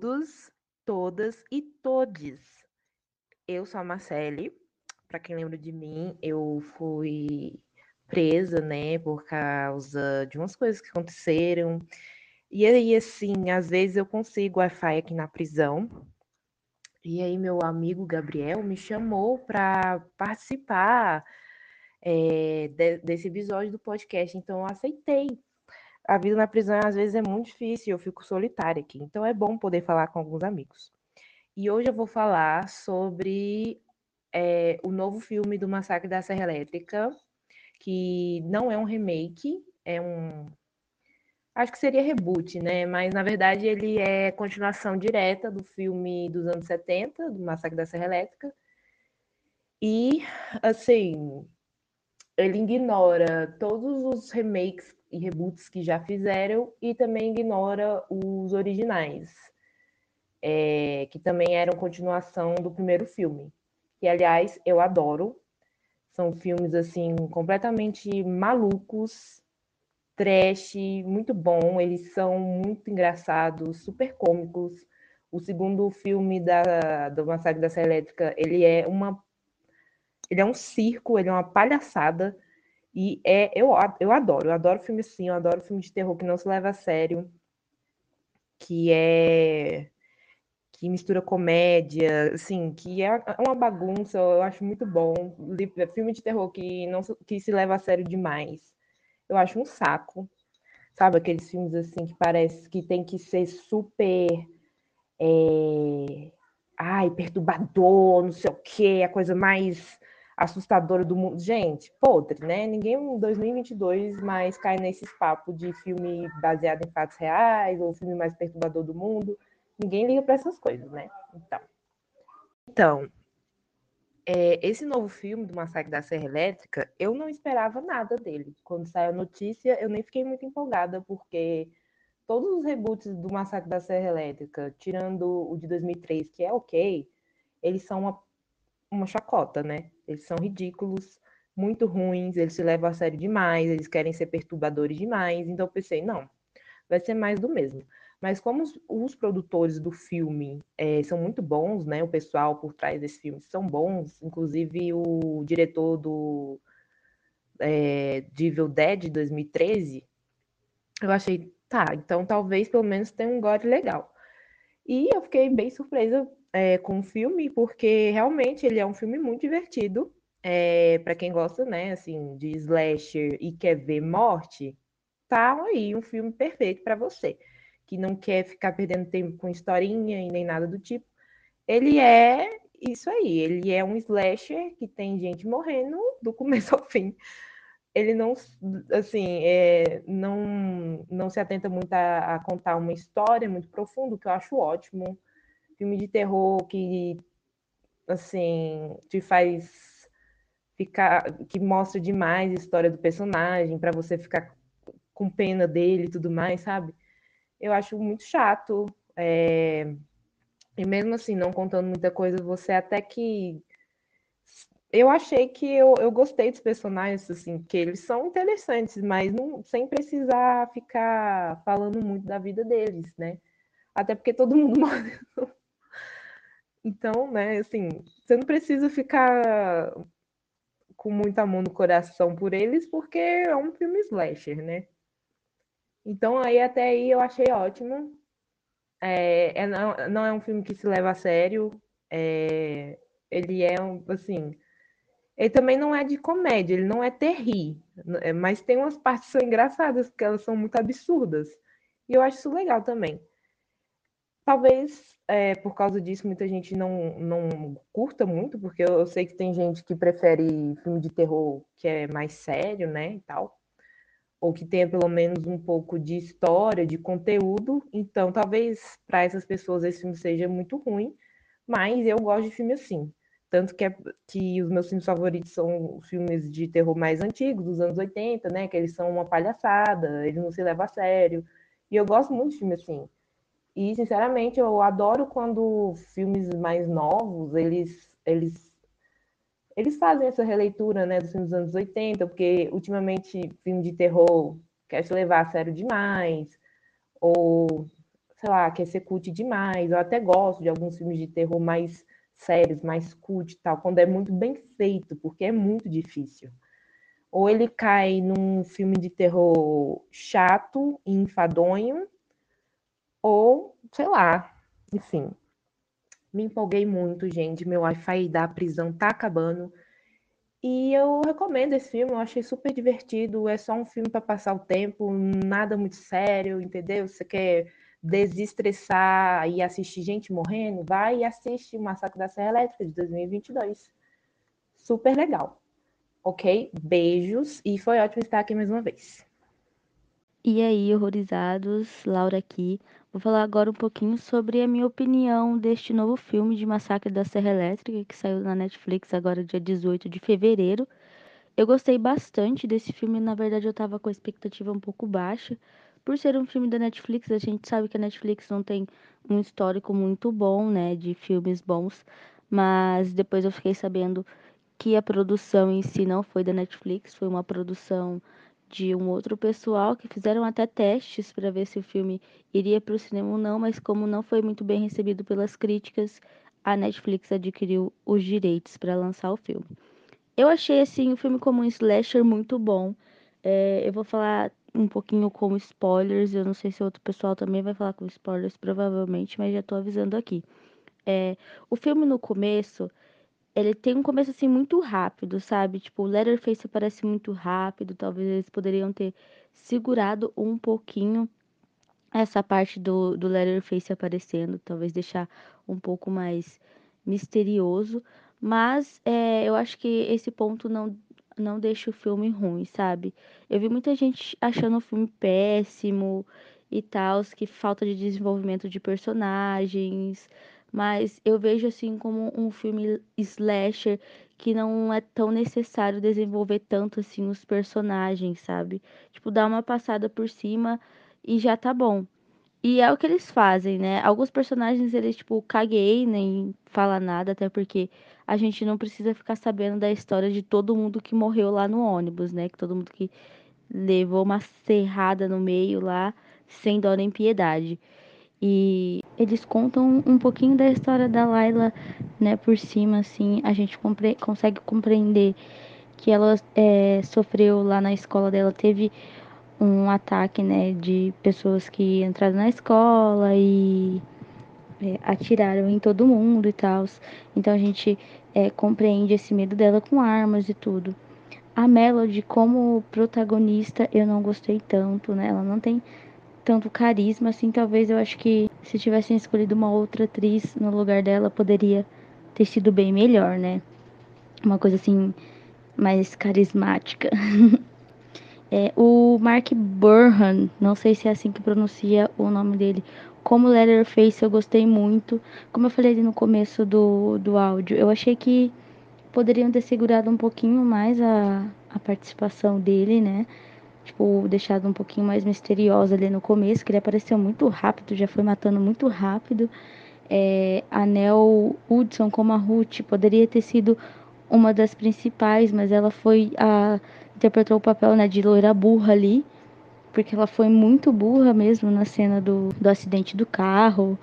Todos, todas e todes. Eu sou a Marcele. Para quem lembra de mim, eu fui presa, né, por causa de umas coisas que aconteceram. E aí, assim, às vezes eu consigo Wi-Fi aqui na prisão. E aí, meu amigo Gabriel me chamou para participar é, de, desse episódio do podcast. Então, eu aceitei a vida na prisão às vezes é muito difícil, eu fico solitária aqui, então é bom poder falar com alguns amigos. E hoje eu vou falar sobre é, o novo filme do Massacre da Serra Elétrica, que não é um remake, é um. Acho que seria reboot, né? Mas na verdade ele é continuação direta do filme dos anos 70, do Massacre da Serra Elétrica. E, assim, ele ignora todos os remakes e reboots que já fizeram e também ignora os originais, é, que também eram continuação do primeiro filme. Que, aliás, eu adoro. São filmes, assim, completamente malucos, trash, muito bom. Eles são muito engraçados, super cômicos. O segundo filme da, do Massacre da Serra Elétrica, ele é uma... Ele é um circo, ele é uma palhaçada e é, eu, eu adoro, eu adoro filme assim, eu adoro filme de terror que não se leva a sério, que é que mistura comédia, assim, que é uma bagunça, eu acho muito bom. Filme de terror que não que se leva a sério demais. Eu acho um saco. Sabe aqueles filmes assim que parece que tem que ser super é... ai, perturbador, não sei o quê, a coisa mais assustadora do mundo. Gente, podre, né? Ninguém em 2022 mais cai nesses papos de filme baseado em fatos reais ou filme mais perturbador do mundo. Ninguém liga para essas coisas, né? Então, então é, esse novo filme do Massacre da Serra Elétrica, eu não esperava nada dele. Quando saiu a notícia, eu nem fiquei muito empolgada, porque todos os reboots do Massacre da Serra Elétrica, tirando o de 2003, que é ok, eles são uma uma chacota, né? Eles são ridículos, muito ruins, eles se levam a sério demais, eles querem ser perturbadores demais. Então eu pensei, não, vai ser mais do mesmo. Mas como os, os produtores do filme é, são muito bons, né? O pessoal por trás desse filme são bons, inclusive o diretor do é, de Dead 2013, eu achei, tá, então talvez pelo menos tenha um gore legal. E eu fiquei bem surpresa é, com o filme, porque realmente ele é um filme muito divertido. É, para quem gosta, né, assim, de slasher e quer ver morte, tá aí um filme perfeito para você, que não quer ficar perdendo tempo com historinha e nem nada do tipo. Ele é isso aí, ele é um slasher que tem gente morrendo do começo ao fim. Ele não, assim, é, não, não se atenta muito a, a contar uma história muito profunda, que eu acho ótimo filme de terror que assim te faz ficar que mostra demais a história do personagem para você ficar com pena dele e tudo mais, sabe? Eu acho muito chato. É... E mesmo assim, não contando muita coisa, você até que. Eu achei que eu, eu gostei dos personagens, assim, que eles são interessantes, mas não, sem precisar ficar falando muito da vida deles, né? Até porque todo mundo morre então, né, assim, você não precisa ficar com muita mão no coração por eles, porque é um filme slasher, né? Então, aí até aí eu achei ótimo. É, é não, não, é um filme que se leva a sério. É, ele é um, assim. Ele também não é de comédia, ele não é terri, é, mas tem umas partes que são engraçadas, porque elas são muito absurdas. E eu acho isso legal também. Talvez é, por causa disso muita gente não, não curta muito, porque eu, eu sei que tem gente que prefere filme de terror que é mais sério, né, e tal, ou que tenha pelo menos um pouco de história, de conteúdo. Então, talvez para essas pessoas esse filme seja muito ruim, mas eu gosto de filme assim. Tanto que, é, que os meus filmes favoritos são os filmes de terror mais antigos, dos anos 80, né? Que eles são uma palhaçada, eles não se levam a sério. E eu gosto muito de filme assim. E, sinceramente, eu adoro quando filmes mais novos, eles, eles, eles fazem essa releitura, né, dos filmes dos anos 80, porque, ultimamente, filme de terror quer se levar a sério demais, ou sei lá, quer ser cult demais. Eu até gosto de alguns filmes de terror mais sérios, mais cult e tal, quando é muito bem feito, porque é muito difícil. Ou ele cai num filme de terror chato e enfadonho, ou, sei lá, enfim. Me empolguei muito, gente. Meu Wi-Fi da prisão tá acabando. E eu recomendo esse filme, eu achei super divertido. É só um filme para passar o tempo, nada muito sério, entendeu? Você quer desestressar e assistir gente morrendo? Vai e assiste o Massacre da Serra Elétrica de 2022. Super legal. Ok? Beijos e foi ótimo estar aqui mais uma vez. E aí, horrorizados, Laura aqui. Vou falar agora um pouquinho sobre a minha opinião deste novo filme de Massacre da Serra Elétrica que saiu na Netflix agora dia 18 de fevereiro. Eu gostei bastante desse filme, na verdade eu tava com a expectativa um pouco baixa. Por ser um filme da Netflix, a gente sabe que a Netflix não tem um histórico muito bom, né, de filmes bons, mas depois eu fiquei sabendo que a produção em si não foi da Netflix, foi uma produção de um outro pessoal que fizeram até testes para ver se o filme iria para o cinema ou não, mas como não foi muito bem recebido pelas críticas, a Netflix adquiriu os direitos para lançar o filme. Eu achei assim o filme como um slasher muito bom. É, eu vou falar um pouquinho com spoilers. Eu não sei se outro pessoal também vai falar com spoilers, provavelmente, mas já estou avisando aqui. É, o filme no começo ele tem um começo assim muito rápido, sabe? Tipo, o Letterface aparece muito rápido, talvez eles poderiam ter segurado um pouquinho essa parte do, do Letterface aparecendo, talvez deixar um pouco mais misterioso, mas é, eu acho que esse ponto não, não deixa o filme ruim, sabe? Eu vi muita gente achando o filme péssimo e tal, que falta de desenvolvimento de personagens, mas eu vejo assim como um filme slasher que não é tão necessário desenvolver tanto assim os personagens, sabe? Tipo, dar uma passada por cima e já tá bom. E é o que eles fazem, né? Alguns personagens eles tipo caguei, nem fala nada, até porque a gente não precisa ficar sabendo da história de todo mundo que morreu lá no ônibus, né? Que todo mundo que levou uma serrada no meio lá, sem dó nem piedade. E eles contam um pouquinho da história da Layla, né, por cima, assim, a gente compre consegue compreender que ela é, sofreu lá na escola dela, teve um ataque, né, de pessoas que entraram na escola e é, atiraram em todo mundo e tal. Então a gente é, compreende esse medo dela com armas e tudo. A Melody, como protagonista, eu não gostei tanto, né? Ela não tem tanto carisma, assim, talvez eu acho que se tivessem escolhido uma outra atriz no lugar dela, poderia ter sido bem melhor, né? Uma coisa assim, mais carismática. é, o Mark Burhan, não sei se é assim que pronuncia o nome dele, como Letterface eu gostei muito. Como eu falei no começo do, do áudio, eu achei que poderiam ter segurado um pouquinho mais a, a participação dele, né? Tipo, deixado um pouquinho mais misteriosa ali no começo, que ele apareceu muito rápido, já foi matando muito rápido. É, a Nell Hudson como a Ruth poderia ter sido uma das principais, mas ela foi a interpretou o papel né, de loira burra ali, porque ela foi muito burra mesmo na cena do, do acidente do carro,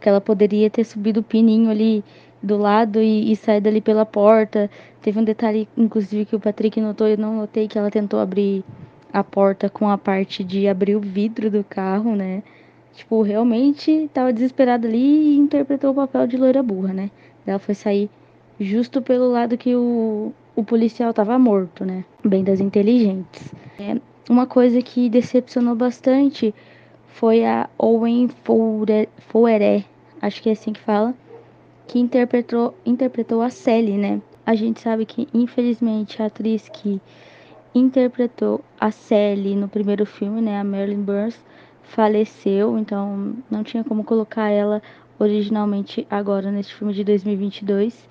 que ela poderia ter subido o pininho ali do lado e, e ali pela porta. Teve um detalhe, inclusive, que o Patrick notou, eu não notei que ela tentou abrir a porta com a parte de abrir o vidro do carro, né? Tipo, realmente tava desesperada ali e interpretou o papel de loira burra, né? Ela foi sair justo pelo lado que o, o policial tava morto, né? Bem das inteligentes. É, uma coisa que decepcionou bastante foi a Owen Foueré, acho que é assim que fala, que interpretou, interpretou a Sally, né? A gente sabe que, infelizmente, a atriz que interpretou a Sally no primeiro filme, né, a Marilyn Burns, faleceu, então não tinha como colocar ela originalmente agora nesse filme de 2022.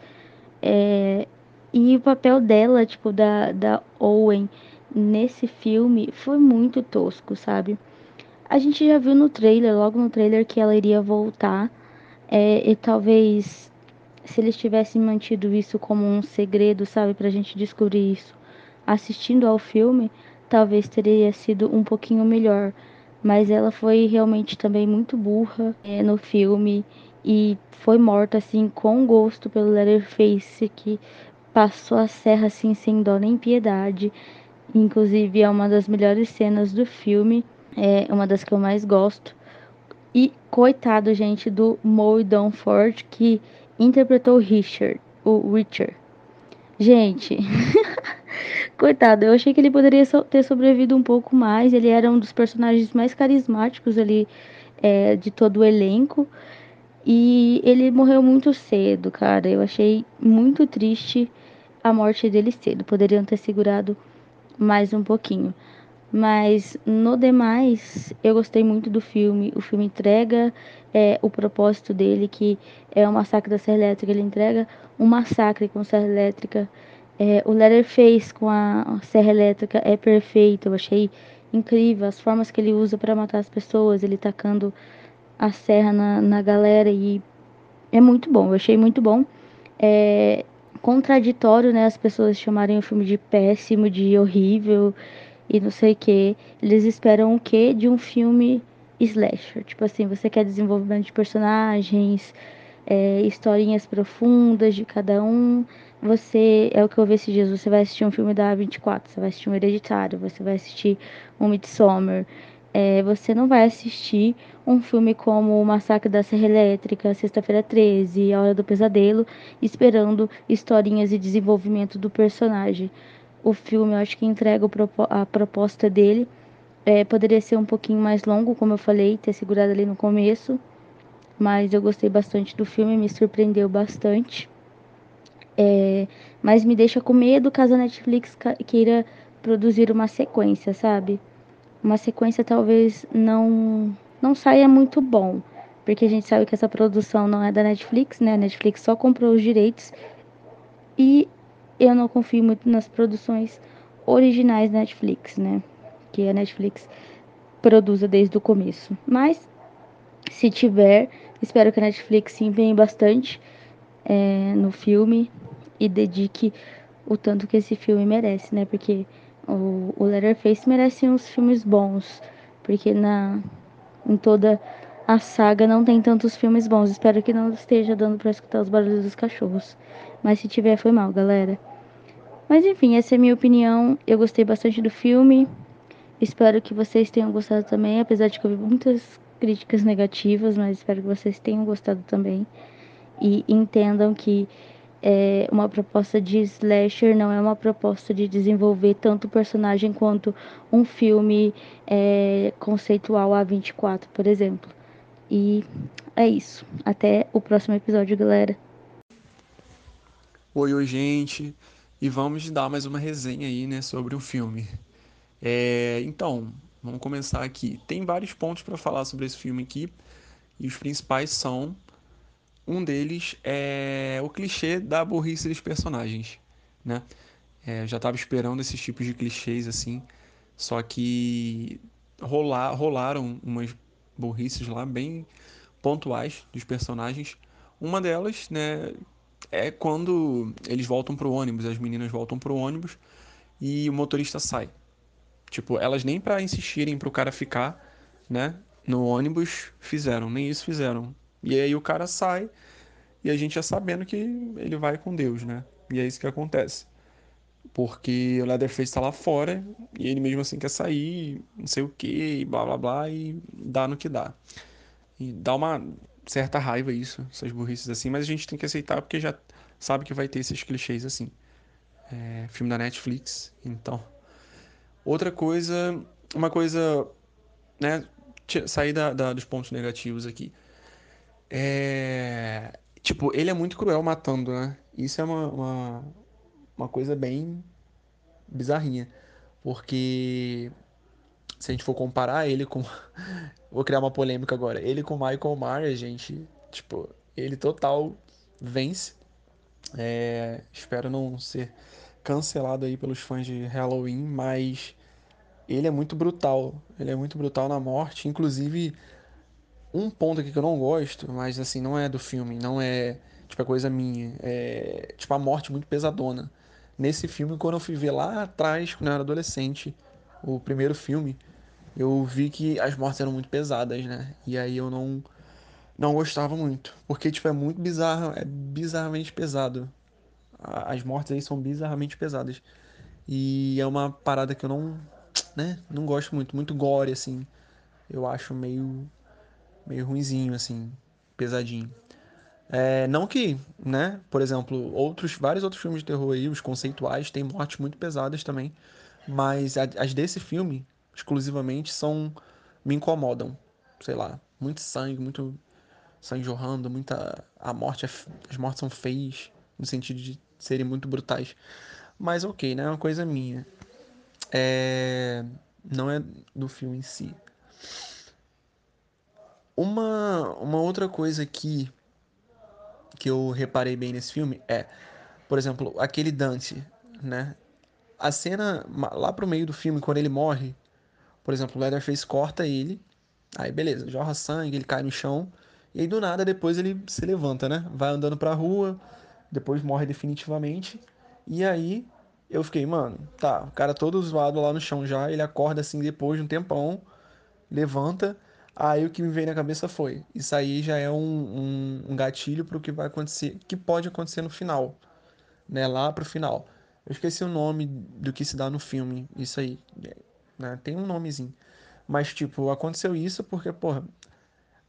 É, e o papel dela, tipo, da, da Owen nesse filme foi muito tosco, sabe? A gente já viu no trailer, logo no trailer, que ela iria voltar. É, e talvez se eles tivessem mantido isso como um segredo, sabe, pra gente descobrir isso assistindo ao filme, talvez teria sido um pouquinho melhor. mas ela foi realmente também muito burra é, no filme e foi morta assim com gosto pelo Leatherface que passou a serra assim sem dó nem piedade. Inclusive é uma das melhores cenas do filme, é uma das que eu mais gosto. E coitado, gente, do Moe Dunford que interpretou Richard, o Richard. Gente, coitado, eu achei que ele poderia ter sobrevivido um pouco mais. Ele era um dos personagens mais carismáticos ali é, de todo o elenco. E ele morreu muito cedo, cara. Eu achei muito triste a morte dele cedo. Poderiam ter segurado mais um pouquinho. Mas no demais, eu gostei muito do filme. O filme entrega é, o propósito dele, que é o massacre da Serra Elétrica. Ele entrega um massacre com Serra Elétrica. É, o Leatherface com a Serra Elétrica é perfeito. Eu achei incrível as formas que ele usa para matar as pessoas. Ele tacando a serra na, na galera e é muito bom. Eu achei muito bom. É contraditório, né? As pessoas chamarem o filme de péssimo, de horrível e não sei o que. Eles esperam o que de um filme slasher? Tipo assim, você quer desenvolvimento de personagens, é, historinhas profundas de cada um. Você, é o que eu vi esses dias, você vai assistir um filme da A24, você vai assistir um Hereditário, você vai assistir um Midsommar. É, você não vai assistir um filme como O Massacre da Serra Elétrica, Sexta-feira 13, A Hora do Pesadelo, esperando historinhas e desenvolvimento do personagem o filme, eu acho que entrega a proposta dele. É, poderia ser um pouquinho mais longo, como eu falei, ter segurado ali no começo. Mas eu gostei bastante do filme, me surpreendeu bastante. É, mas me deixa com medo caso a Netflix queira produzir uma sequência, sabe? Uma sequência talvez não, não saia muito bom. Porque a gente sabe que essa produção não é da Netflix, né? A Netflix só comprou os direitos. E eu não confio muito nas produções originais da Netflix, né? Que a Netflix produza desde o começo. Mas, se tiver, espero que a Netflix se empenhe bastante é, no filme e dedique o tanto que esse filme merece, né? Porque o, o Letterface merece uns filmes bons, porque na em toda a saga não tem tantos filmes bons. Espero que não esteja dando para escutar os barulhos dos cachorros. Mas se tiver, foi mal, galera. Mas enfim, essa é a minha opinião. Eu gostei bastante do filme. Espero que vocês tenham gostado também, apesar de que eu vi muitas críticas negativas, mas espero que vocês tenham gostado também. E entendam que é, uma proposta de slasher não é uma proposta de desenvolver tanto o personagem quanto um filme é, conceitual A24, por exemplo. E é isso. Até o próximo episódio, galera. Oi, oi, gente e vamos dar mais uma resenha aí, né, sobre o filme. É, então, vamos começar aqui. Tem vários pontos para falar sobre esse filme aqui e os principais são um deles é o clichê da burrice dos personagens, né? É, já estava esperando esses tipos de clichês assim, só que rolar, rolaram umas burrices lá bem pontuais dos personagens. Uma delas, né, é quando eles voltam pro ônibus, as meninas voltam pro ônibus e o motorista sai. Tipo, elas nem para insistirem pro cara ficar, né, no ônibus fizeram, nem isso fizeram. E aí o cara sai e a gente já sabendo que ele vai com Deus, né? E é isso que acontece. Porque o Leatherface tá lá fora e ele mesmo assim quer sair, não sei o que, blá blá blá, e dá no que dá. E dá uma certa raiva isso, essas burrices assim, mas a gente tem que aceitar porque já sabe que vai ter esses clichês assim. É, filme da Netflix, então. Outra coisa, uma coisa, né, sair da, da, dos pontos negativos aqui. É, tipo, ele é muito cruel matando, né? Isso é uma, uma, uma coisa bem bizarrinha, porque se a gente for comparar ele com. Vou criar uma polêmica agora. Ele com Michael Myers, gente, tipo, ele total vence. É, espero não ser cancelado aí pelos fãs de Halloween, mas ele é muito brutal. Ele é muito brutal na morte. Inclusive, um ponto aqui que eu não gosto, mas assim, não é do filme, não é tipo a coisa minha. É tipo a morte muito pesadona. Nesse filme, quando eu fui ver lá atrás, quando eu era adolescente, o primeiro filme, eu vi que as mortes eram muito pesadas, né? E aí eu não não gostava muito, porque tipo é muito bizarro, é bizarramente pesado. As mortes aí são bizarramente pesadas. E é uma parada que eu não, né, não gosto muito, muito gore assim. Eu acho meio meio ruinzinho assim, pesadinho. É, não que, né, por exemplo, outros vários outros filmes de terror aí, os conceituais, têm mortes muito pesadas também, mas as desse filme exclusivamente são me incomodam, sei lá, muito sangue, muito sangue jorrando, muita a morte é, as mortes são feias no sentido de serem muito brutais. Mas ok, né? É uma coisa minha. É... Não é do filme em si. Uma, uma outra coisa que, que eu reparei bem nesse filme é, por exemplo, aquele Dante, né? A cena lá pro meio do filme, quando ele morre, por exemplo, o Leatherface corta ele, aí beleza, jorra sangue, ele cai no chão, e aí do nada depois ele se levanta, né? Vai andando pra rua, depois morre definitivamente, e aí eu fiquei, mano, tá, o cara todo zoado lá no chão já, ele acorda assim depois de um tempão, levanta, aí o que me veio na cabeça foi, isso aí já é um, um, um gatilho pro que vai acontecer, que pode acontecer no final, né, lá pro final. Eu esqueci o nome do que se dá no filme, isso aí, né, tem um nomezinho. Mas, tipo, aconteceu isso porque, porra,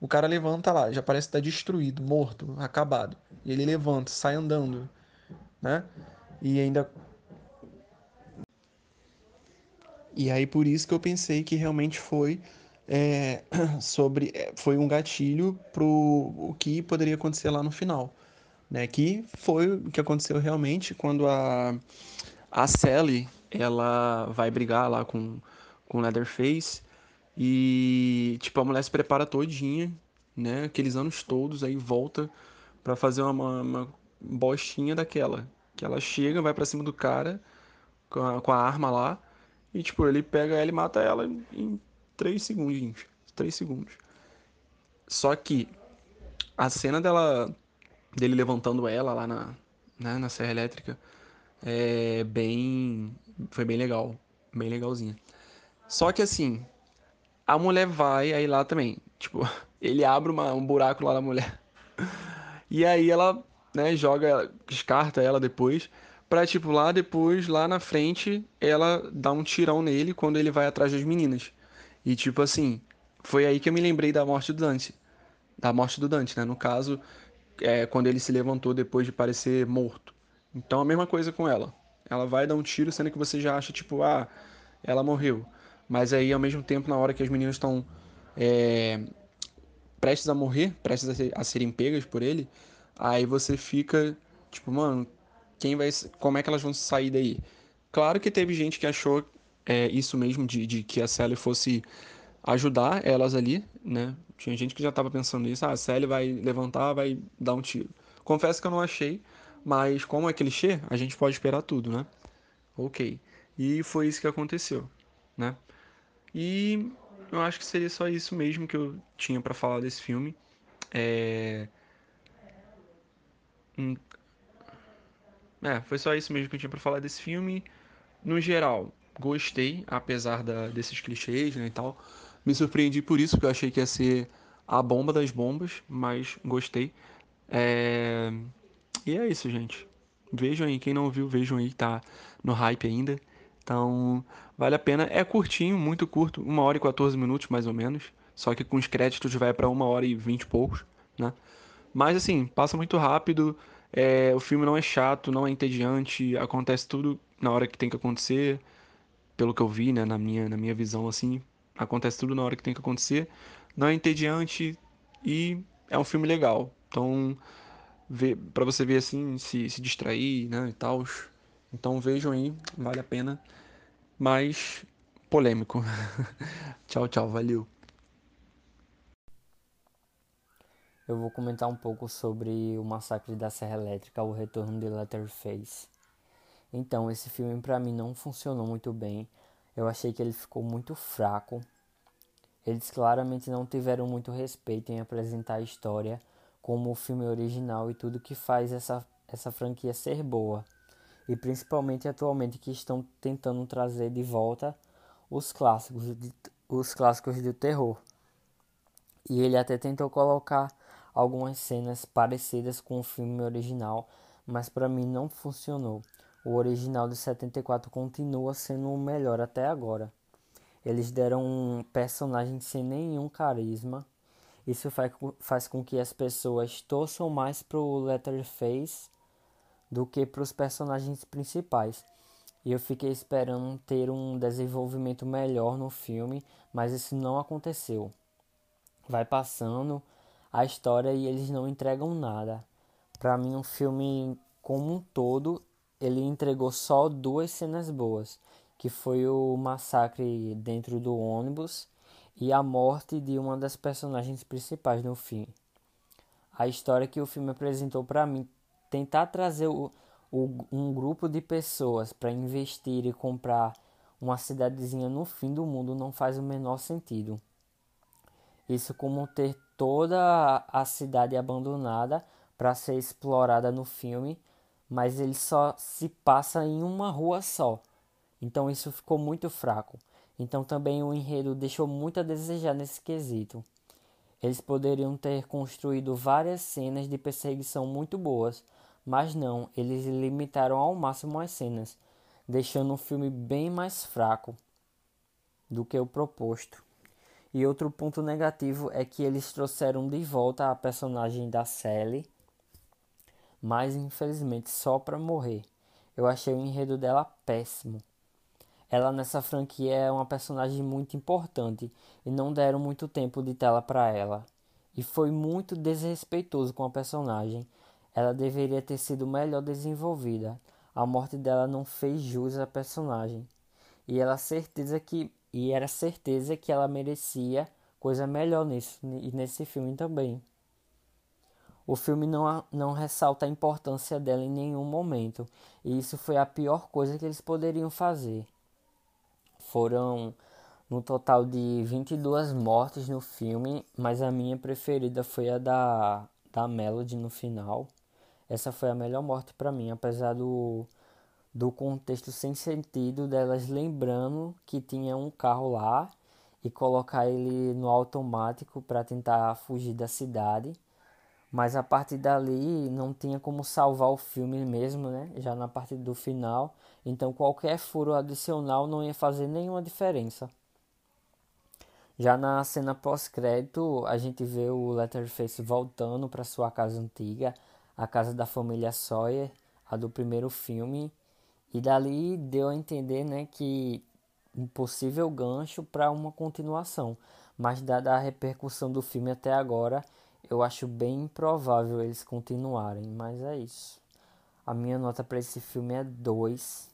o cara levanta lá, já parece estar tá destruído, morto, acabado. E ele levanta, sai andando, né? E ainda E aí por isso que eu pensei que realmente foi é, sobre é, foi um gatilho pro o que poderia acontecer lá no final, né? Que foi o que aconteceu realmente quando a a Sally ela vai brigar lá com com Leatherface e tipo a mulher se prepara todinha, né? Aqueles anos todos aí volta para fazer uma, uma bostinha daquela que ela chega, vai para cima do cara com a, com a arma lá e, tipo, ele pega ela e mata ela em 3 segundos. 3 segundos. Só que a cena dela dele levantando ela lá na, né, na serra elétrica é bem foi bem legal, bem legalzinha. Só que assim, a mulher vai aí lá também, tipo, ele abre uma, um buraco lá na mulher. E aí ela, né, joga, descarta ela depois pra, tipo, lá depois, lá na frente, ela dá um tirão nele quando ele vai atrás das meninas. E, tipo assim, foi aí que eu me lembrei da morte do Dante. Da morte do Dante, né? No caso, é, quando ele se levantou depois de parecer morto. Então, a mesma coisa com ela. Ela vai dar um tiro, sendo que você já acha, tipo, ah, ela morreu. Mas aí, ao mesmo tempo, na hora que as meninas estão é, prestes a morrer, prestes a, ser, a serem pegas por ele, aí você fica, tipo, mano, quem vai, como é que elas vão sair daí? Claro que teve gente que achou é, isso mesmo, de, de, que a Sally fosse ajudar elas ali, né? Tinha gente que já estava pensando nisso, ah, a Sally vai levantar, vai dar um tiro. Confesso que eu não achei, mas como é clichê, a gente pode esperar tudo, né? Ok. E foi isso que aconteceu, né? E eu acho que seria só isso mesmo que eu tinha para falar desse filme. É... Hum, é, foi só isso mesmo que eu tinha pra falar desse filme. No geral, gostei, apesar da, desses clichês né, e tal. Me surpreendi por isso, porque eu achei que ia ser a bomba das bombas, mas gostei. É... E é isso, gente. Vejam aí, quem não viu, vejam aí, tá no hype ainda. Então, vale a pena. É curtinho, muito curto, uma hora e 14 minutos mais ou menos. Só que com os créditos vai para uma hora e vinte e poucos, né? Mas assim, passa muito rápido. É, o filme não é chato, não é entediante, acontece tudo na hora que tem que acontecer, pelo que eu vi, né, na minha, na minha visão, assim, acontece tudo na hora que tem que acontecer, não é entediante e é um filme legal. Então, para você ver assim, se, se distrair, né, e tal. Então vejam aí, vale a pena. Mas polêmico. tchau, tchau, valeu. eu vou comentar um pouco sobre o Massacre da Serra Elétrica, o Retorno de Letterface. Então, esse filme para mim não funcionou muito bem. Eu achei que ele ficou muito fraco. Eles claramente não tiveram muito respeito em apresentar a história como o filme original e tudo que faz essa, essa franquia ser boa. E principalmente atualmente que estão tentando trazer de volta os clássicos. os clássicos do terror. E ele até tentou colocar algumas cenas parecidas com o filme original, mas para mim não funcionou. O original de 74 continua sendo o melhor até agora. Eles deram um personagem sem nenhum carisma. Isso faz, com que as pessoas torçam mais pro Letterface do que para os personagens principais. E eu fiquei esperando ter um desenvolvimento melhor no filme, mas isso não aconteceu. Vai passando a história e eles não entregam nada. Para mim, um filme como um todo, ele entregou só duas cenas boas, que foi o massacre dentro do ônibus e a morte de uma das personagens principais no filme. A história que o filme apresentou para mim, tentar trazer o, o, um grupo de pessoas para investir e comprar uma cidadezinha no fim do mundo não faz o menor sentido. Isso como ter toda a cidade abandonada para ser explorada no filme, mas ele só se passa em uma rua só. Então isso ficou muito fraco. Então também o enredo deixou muito a desejar nesse quesito. Eles poderiam ter construído várias cenas de perseguição muito boas, mas não, eles limitaram ao máximo as cenas, deixando o filme bem mais fraco do que o proposto. E outro ponto negativo é que eles trouxeram de volta a personagem da Sally, mas infelizmente só para morrer. Eu achei o enredo dela péssimo. Ela nessa franquia é uma personagem muito importante e não deram muito tempo de tela para ela. E foi muito desrespeitoso com a personagem ela deveria ter sido melhor desenvolvida. A morte dela não fez jus à personagem. E ela certeza que e era certeza que ela merecia coisa melhor nisso e nesse filme também. O filme não, não ressalta a importância dela em nenhum momento, e isso foi a pior coisa que eles poderiam fazer. Foram no total de 22 mortes no filme, mas a minha preferida foi a da, da Melody no final. Essa foi a melhor morte para mim, apesar do, do contexto sem sentido delas lembrando que tinha um carro lá e colocar ele no automático para tentar fugir da cidade. Mas a partir dali não tinha como salvar o filme mesmo, né? Já na parte do final. Então qualquer furo adicional não ia fazer nenhuma diferença. Já na cena pós-crédito, a gente vê o Letterface voltando para sua casa antiga a casa da família Sawyer, a do primeiro filme, e dali deu a entender né, que um possível gancho para uma continuação. Mas dada a repercussão do filme até agora, eu acho bem improvável eles continuarem. Mas é isso. A minha nota para esse filme é 2.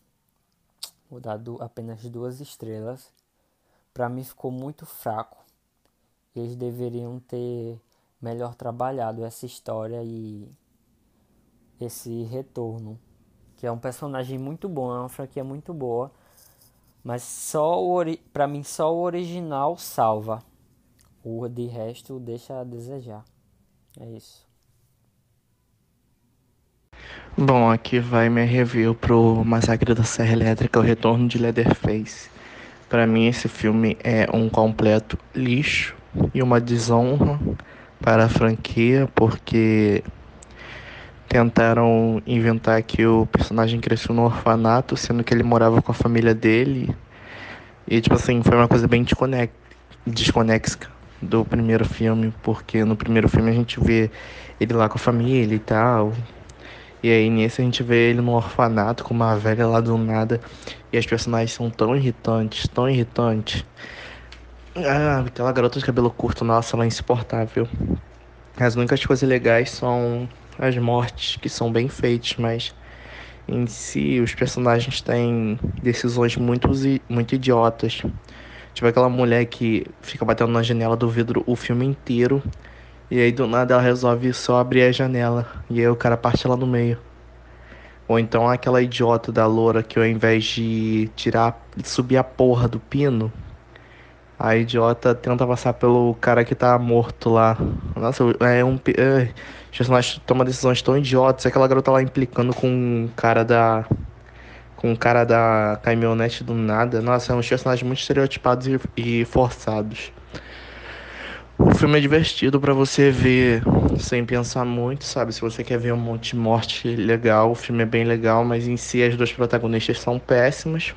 Vou dar apenas duas estrelas. Para mim ficou muito fraco. Eles deveriam ter melhor trabalhado essa história e esse retorno, que é um personagem muito bom, é uma franquia muito boa, mas só para mim só o original salva. O de resto deixa a desejar. É isso. Bom, aqui vai minha review pro Massacre da Serra Elétrica, o Retorno de Leatherface. Para mim esse filme é um completo lixo e uma desonra para a franquia, porque tentaram inventar que o personagem cresceu no orfanato, sendo que ele morava com a família dele. E, tipo assim, foi uma coisa bem desconexa do primeiro filme, porque no primeiro filme a gente vê ele lá com a família e tal. E aí nesse a gente vê ele no orfanato com uma velha lá do nada. E as personagens são tão irritantes, tão irritantes. Ah, aquela garota de cabelo curto, nossa, ela é insuportável. As únicas coisas legais são as mortes que são bem feitas, mas em si os personagens têm decisões muito, muito idiotas. Tipo aquela mulher que fica batendo na janela do vidro o filme inteiro. E aí do nada ela resolve só abrir a janela. E aí o cara parte lá no meio. Ou então aquela idiota da loura que ao invés de tirar, subir a porra do pino, a idiota tenta passar pelo cara que tá morto lá. Nossa, é um. É, os personagens tomam decisões tão idiotas. Aquela garota lá implicando com um cara da. Com o cara da caminhonete do nada. Nossa, é uns personagens muito estereotipados e, e forçados. O filme é divertido para você ver sem pensar muito, sabe? Se você quer ver um monte de morte legal, o filme é bem legal, mas em si as duas protagonistas são péssimas.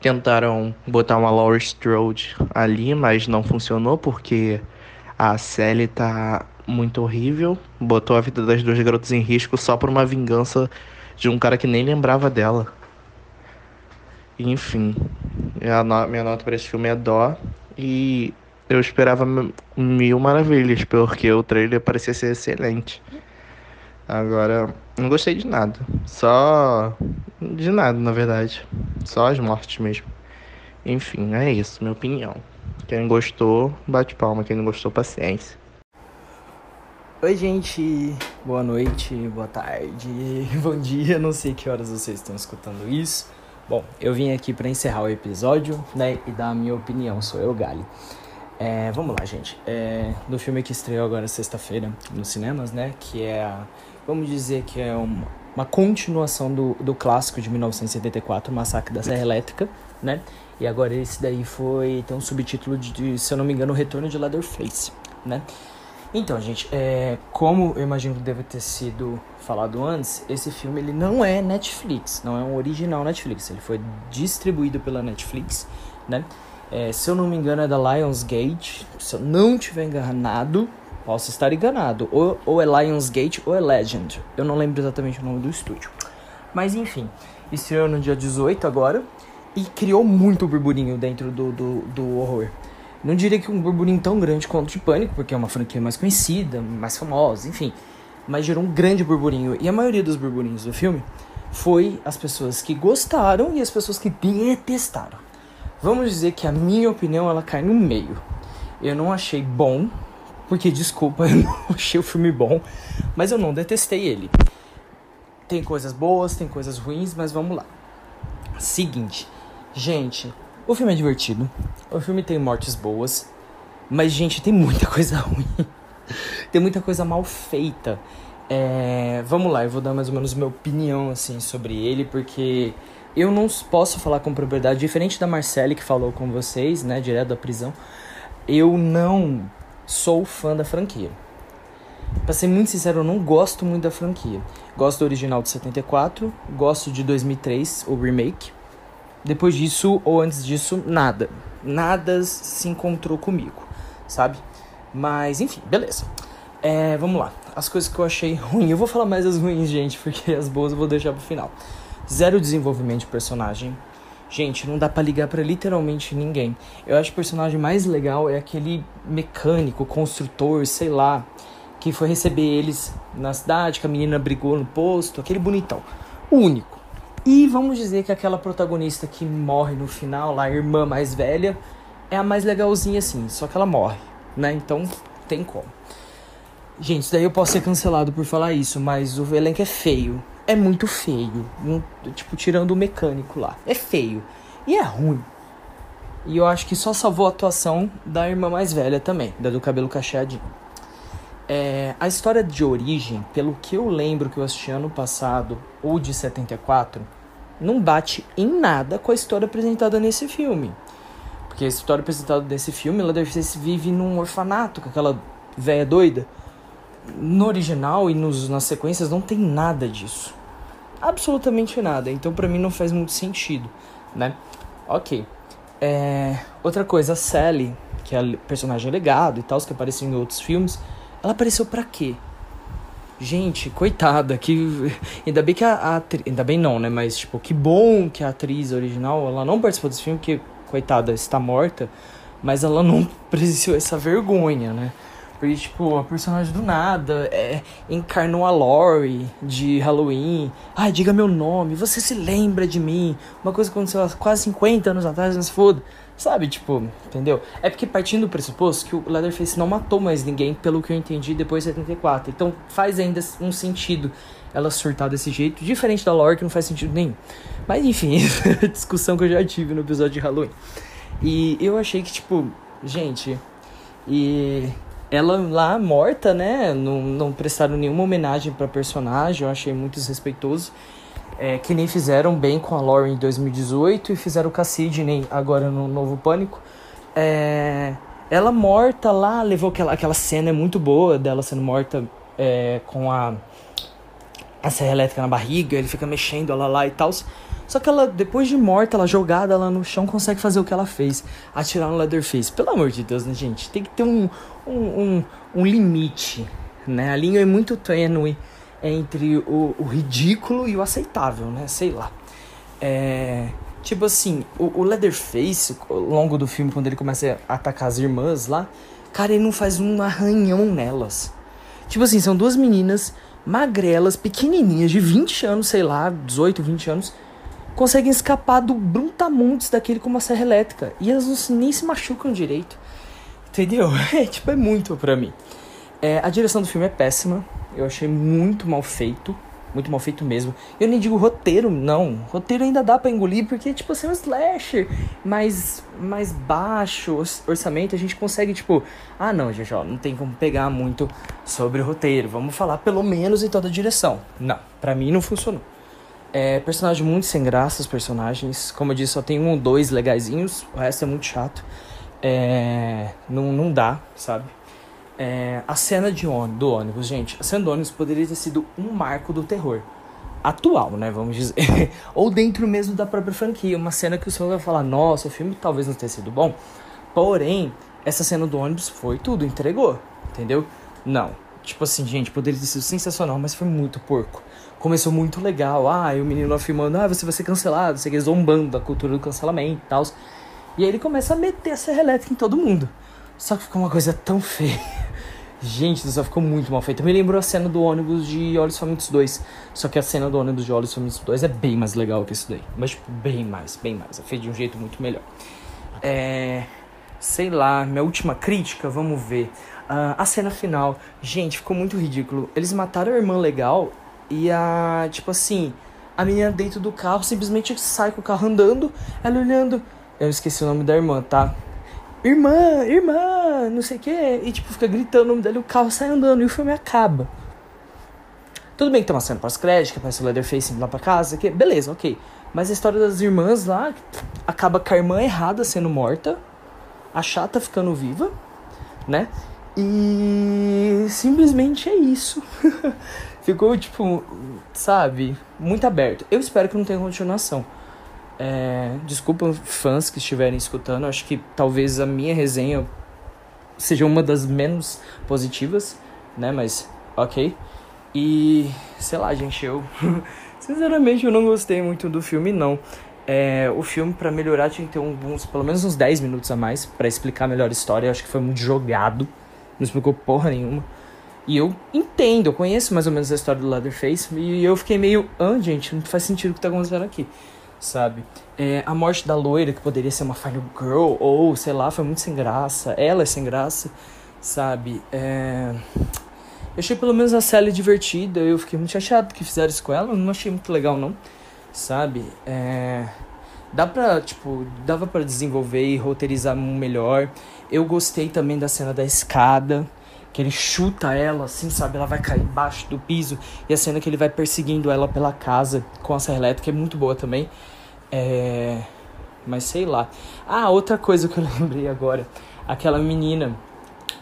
Tentaram botar uma Laurie Strode ali, mas não funcionou porque a Sally tá muito horrível. Botou a vida das duas garotas em risco só por uma vingança de um cara que nem lembrava dela. Enfim, minha nota para esse filme é dó. E eu esperava mil maravilhas, porque o trailer parecia ser excelente. Agora, não gostei de nada. Só. De nada, na verdade. Só as mortes mesmo. Enfim, é isso, minha opinião. Quem gostou, bate palma. Quem não gostou, paciência. Oi, gente. Boa noite, boa tarde, bom dia. Não sei que horas vocês estão escutando isso. Bom, eu vim aqui para encerrar o episódio, né, e dar a minha opinião. Sou eu, Gali. É, vamos lá, gente. É, do filme que estreou agora sexta-feira nos cinemas, né, que é a, vamos dizer que é uma, uma continuação do, do clássico de 1974, Massacre da Serra Elétrica, né? E agora esse daí foi tem um subtítulo de, de se eu não me engano, o Retorno de Leatherface, né? Então, gente, é, como eu imagino que deve ter sido falado antes, esse filme ele não é Netflix, não é um original Netflix, ele foi distribuído pela Netflix, né? É, se eu não me engano é da Lionsgate, se eu não tiver enganado, posso estar enganado, ou, ou é Lionsgate ou é Legend, eu não lembro exatamente o nome do estúdio. Mas enfim, estreou no dia 18 agora e criou muito burburinho dentro do, do, do horror. Não diria que um burburinho tão grande quanto de Pânico, porque é uma franquia mais conhecida, mais famosa, enfim. Mas gerou um grande burburinho. E a maioria dos burburinhos do filme foi as pessoas que gostaram e as pessoas que detestaram. Vamos dizer que a minha opinião ela cai no meio. Eu não achei bom, porque desculpa, eu não achei o filme bom, mas eu não detestei ele. Tem coisas boas, tem coisas ruins, mas vamos lá. Seguinte, gente, o filme é divertido. O filme tem mortes boas. Mas, gente, tem muita coisa ruim. tem muita coisa mal feita. É, vamos lá, eu vou dar mais ou menos minha opinião assim sobre ele, porque eu não posso falar com propriedade, diferente da Marcele que falou com vocês, né, direto da prisão. Eu não sou fã da franquia. Pra ser muito sincero, eu não gosto muito da franquia. Gosto do original de 74, gosto de 2003, o remake. Depois disso, ou antes disso, nada. Nada se encontrou comigo, sabe? Mas, enfim, beleza. É, vamos lá. As coisas que eu achei ruim. Eu vou falar mais as ruins, gente, porque as boas eu vou deixar pro final. Zero desenvolvimento de personagem. Gente, não dá para ligar para literalmente ninguém. Eu acho que o personagem mais legal é aquele mecânico, construtor, sei lá, que foi receber eles na cidade, que a menina brigou no posto, aquele bonitão. O único. E vamos dizer que aquela protagonista que morre no final, lá, a irmã mais velha, é a mais legalzinha assim, só que ela morre, né? Então tem como. Gente, daí eu posso ser cancelado por falar isso, mas o elenco é feio. É muito feio. Um, tipo, tirando o mecânico lá. É feio. E é ruim. E eu acho que só salvou a atuação da irmã mais velha também, da do cabelo cacheadinho. É, a história de origem, pelo que eu lembro que eu assisti ano passado, ou de 74, não bate em nada com a história apresentada nesse filme. Porque a história apresentada nesse filme, ela deve ser vive num orfanato com aquela velha doida. No original e nos, nas sequências não tem nada disso. Absolutamente nada. Então para mim não faz muito sentido, né? Ok. É, outra coisa, a Sally, que é a personagem legado e tal, que apareceu em outros filmes ela apareceu para quê? Gente, coitada, que. Ainda bem que a, a atriz. Ainda bem não, né? Mas, tipo, que bom que a atriz original ela não participou desse filme, porque, coitada, está morta. Mas ela não presenciou essa vergonha, né? Porque, tipo, a personagem do nada é, encarnou a Lori de Halloween. Ai, diga meu nome, você se lembra de mim. Uma coisa que aconteceu há quase 50 anos atrás, mas foda. Sabe, tipo, entendeu? É porque partindo do pressuposto que o Leatherface não matou mais ninguém, pelo que eu entendi, depois de 74. Então faz ainda um sentido ela surtar desse jeito, diferente da Lore, que não faz sentido nenhum. Mas enfim, discussão que eu já tive no episódio de Halloween. E eu achei que, tipo, gente, e ela lá morta, né? Não, não prestaram nenhuma homenagem pra personagem, eu achei muito desrespeitoso. É, que nem fizeram bem com a Lauren em 2018 e fizeram com a Sidney agora no Novo Pânico. É, ela morta lá, levou aquela, aquela cena é muito boa dela sendo morta é, com a, a serra elétrica na barriga, ele fica mexendo ela lá e tal. Só que ela, depois de morta, ela jogada lá no chão, consegue fazer o que ela fez. Atirar no Leatherface. Pelo amor de Deus, né, gente? Tem que ter um, um, um, um limite, né? A linha é muito tênue entre o, o ridículo e o aceitável, né? Sei lá. É... Tipo assim, o, o Leatherface, ao longo do filme, quando ele começa a atacar as irmãs lá, cara, ele não faz um arranhão nelas. Tipo assim, são duas meninas magrelas, pequenininhas, de 20 anos, sei lá, 18, 20 anos, conseguem escapar do brutamontes daquele com uma serra elétrica. E elas não, nem se machucam direito. Entendeu? É, tipo, é muito pra mim. É, a direção do filme é péssima. Eu achei muito mal feito. Muito mal feito mesmo. Eu nem digo roteiro, não. Roteiro ainda dá para engolir, porque, tipo, assim, um slasher mais, mais baixo orçamento, a gente consegue, tipo, ah, não, gente, ó, não tem como pegar muito sobre o roteiro. Vamos falar pelo menos em toda direção. Não, para mim não funcionou. É, personagem muito sem graça, os personagens. Como eu disse, só tem um ou dois legaisinhos, o resto é muito chato. É, não, não dá, sabe? É, a cena de ônibus, do ônibus, gente, a cena do ônibus poderia ter sido um marco do terror. Atual, né? Vamos dizer. Ou dentro mesmo da própria franquia. Uma cena que o senhor vai falar, nossa, o filme talvez não tenha sido bom. Porém, essa cena do ônibus foi tudo, entregou. Entendeu? Não. Tipo assim, gente, poderia ter sido sensacional, mas foi muito porco. Começou muito legal. Ah, e o menino afirmando, ah, você vai ser cancelado, você zombando da cultura do cancelamento e tal. E aí ele começa a meter a serra elétrica em todo mundo. Só que ficou uma coisa tão feia. Gente, isso ficou muito mal feito. Me lembrou a cena do ônibus de Olhos Famintos 2. Só que a cena do ônibus de Olhos Famintos 2 é bem mais legal que isso daí. Mas, tipo, bem mais, bem mais. É feito de um jeito muito melhor. É. Sei lá, minha última crítica, vamos ver. Uh, a cena final. Gente, ficou muito ridículo. Eles mataram a irmã legal e a. Tipo assim. A menina dentro do carro simplesmente sai com o carro andando, ela olhando. Eu esqueci o nome da irmã, tá? Irmã, irmã, não sei o que, e tipo, fica gritando o nome dele, o carro sai andando e o filme acaba. Tudo bem que tem uma cena pós-crédito, que aparece o Leatherface indo lá pra casa, que beleza, ok. Mas a história das irmãs lá acaba com a irmã errada sendo morta, a chata ficando viva, né? E simplesmente é isso. Ficou, tipo, sabe, muito aberto. Eu espero que não tenha continuação. É, desculpa fãs que estiverem escutando, acho que talvez a minha resenha seja uma das menos positivas, né? Mas ok. E sei lá, gente, eu sinceramente eu não gostei muito do filme, não. É, o filme, para melhorar, tinha que ter uns, pelo menos uns 10 minutos a mais para explicar melhor a história. Eu acho que foi muito jogado, não explicou porra nenhuma. E eu entendo, eu conheço mais ou menos a história do Leatherface, e eu fiquei meio, ah, gente, não faz sentido o que tá acontecendo aqui sabe? É, a morte da loira, que poderia ser uma Final Girl, ou sei lá, foi muito sem graça. Ela é sem graça, sabe? É... Eu achei pelo menos a Sally divertida, eu fiquei muito chateado que fizeram isso com ela, não achei muito legal não, sabe? É... Dá pra, tipo, dava para desenvolver e roteirizar melhor. Eu gostei também da cena da escada, que ele chuta ela, assim, sabe? Ela vai cair embaixo do piso. E a cena que ele vai perseguindo ela pela casa com a serra elétrica é muito boa também. É. Mas sei lá. Ah, outra coisa que eu lembrei agora. Aquela menina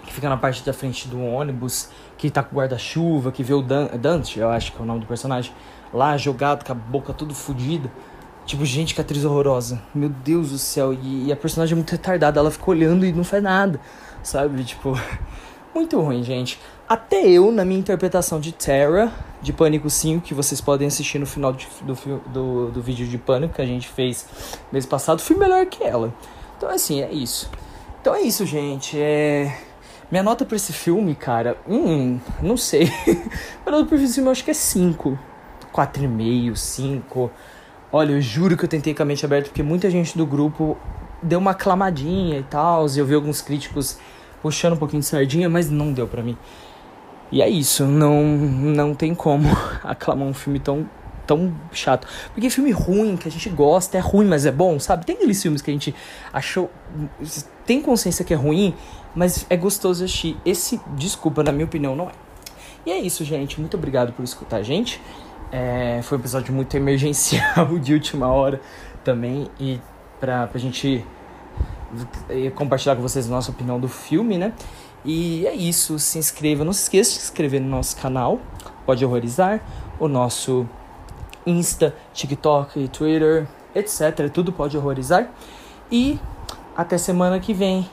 que fica na parte da frente do ônibus, que tá com guarda-chuva, que vê o Dan Dante, eu acho que é o nome do personagem, lá jogado com a boca tudo fodida. Tipo, gente, que atriz horrorosa. Meu Deus do céu. E, e a personagem é muito retardada. Ela fica olhando e não faz nada. Sabe? Tipo. Muito ruim, gente. Até eu, na minha interpretação de Terra, de Pânico 5, que vocês podem assistir no final de, do, do, do vídeo de Pânico que a gente fez mês passado, fui melhor que ela. Então, assim, é isso. Então é isso, gente. É... Minha nota pra esse filme, cara, hum, não sei. Minha nota pra esse filme eu acho que é 5. 4,5, 5. Olha, eu juro que eu tentei com a mente aberta, porque muita gente do grupo deu uma aclamadinha e tal. E eu vi alguns críticos puxando um pouquinho de sardinha, mas não deu para mim. E é isso, não não tem como aclamar um filme tão tão chato. Porque filme ruim, que a gente gosta, é ruim, mas é bom, sabe? Tem aqueles filmes que a gente achou. Tem consciência que é ruim, mas é gostoso assistir. Esse, desculpa, na minha opinião, não é. E é isso, gente. Muito obrigado por escutar a gente. É, foi um episódio muito emergencial de última hora também. E pra, pra gente compartilhar com vocês a nossa opinião do filme, né? E é isso. Se inscreva. Não se esqueça de se inscrever no nosso canal. Pode horrorizar. O nosso Insta, TikTok, Twitter, etc. Tudo pode horrorizar. E até semana que vem,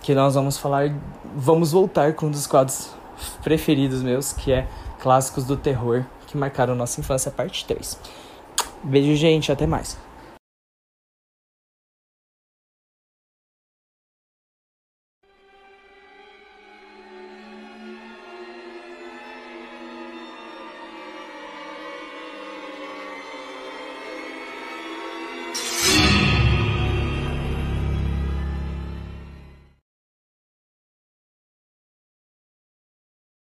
que nós vamos falar, vamos voltar com um dos quadros preferidos meus, que é Clássicos do Terror, que marcaram nossa infância, parte 3. Beijo, gente, até mais.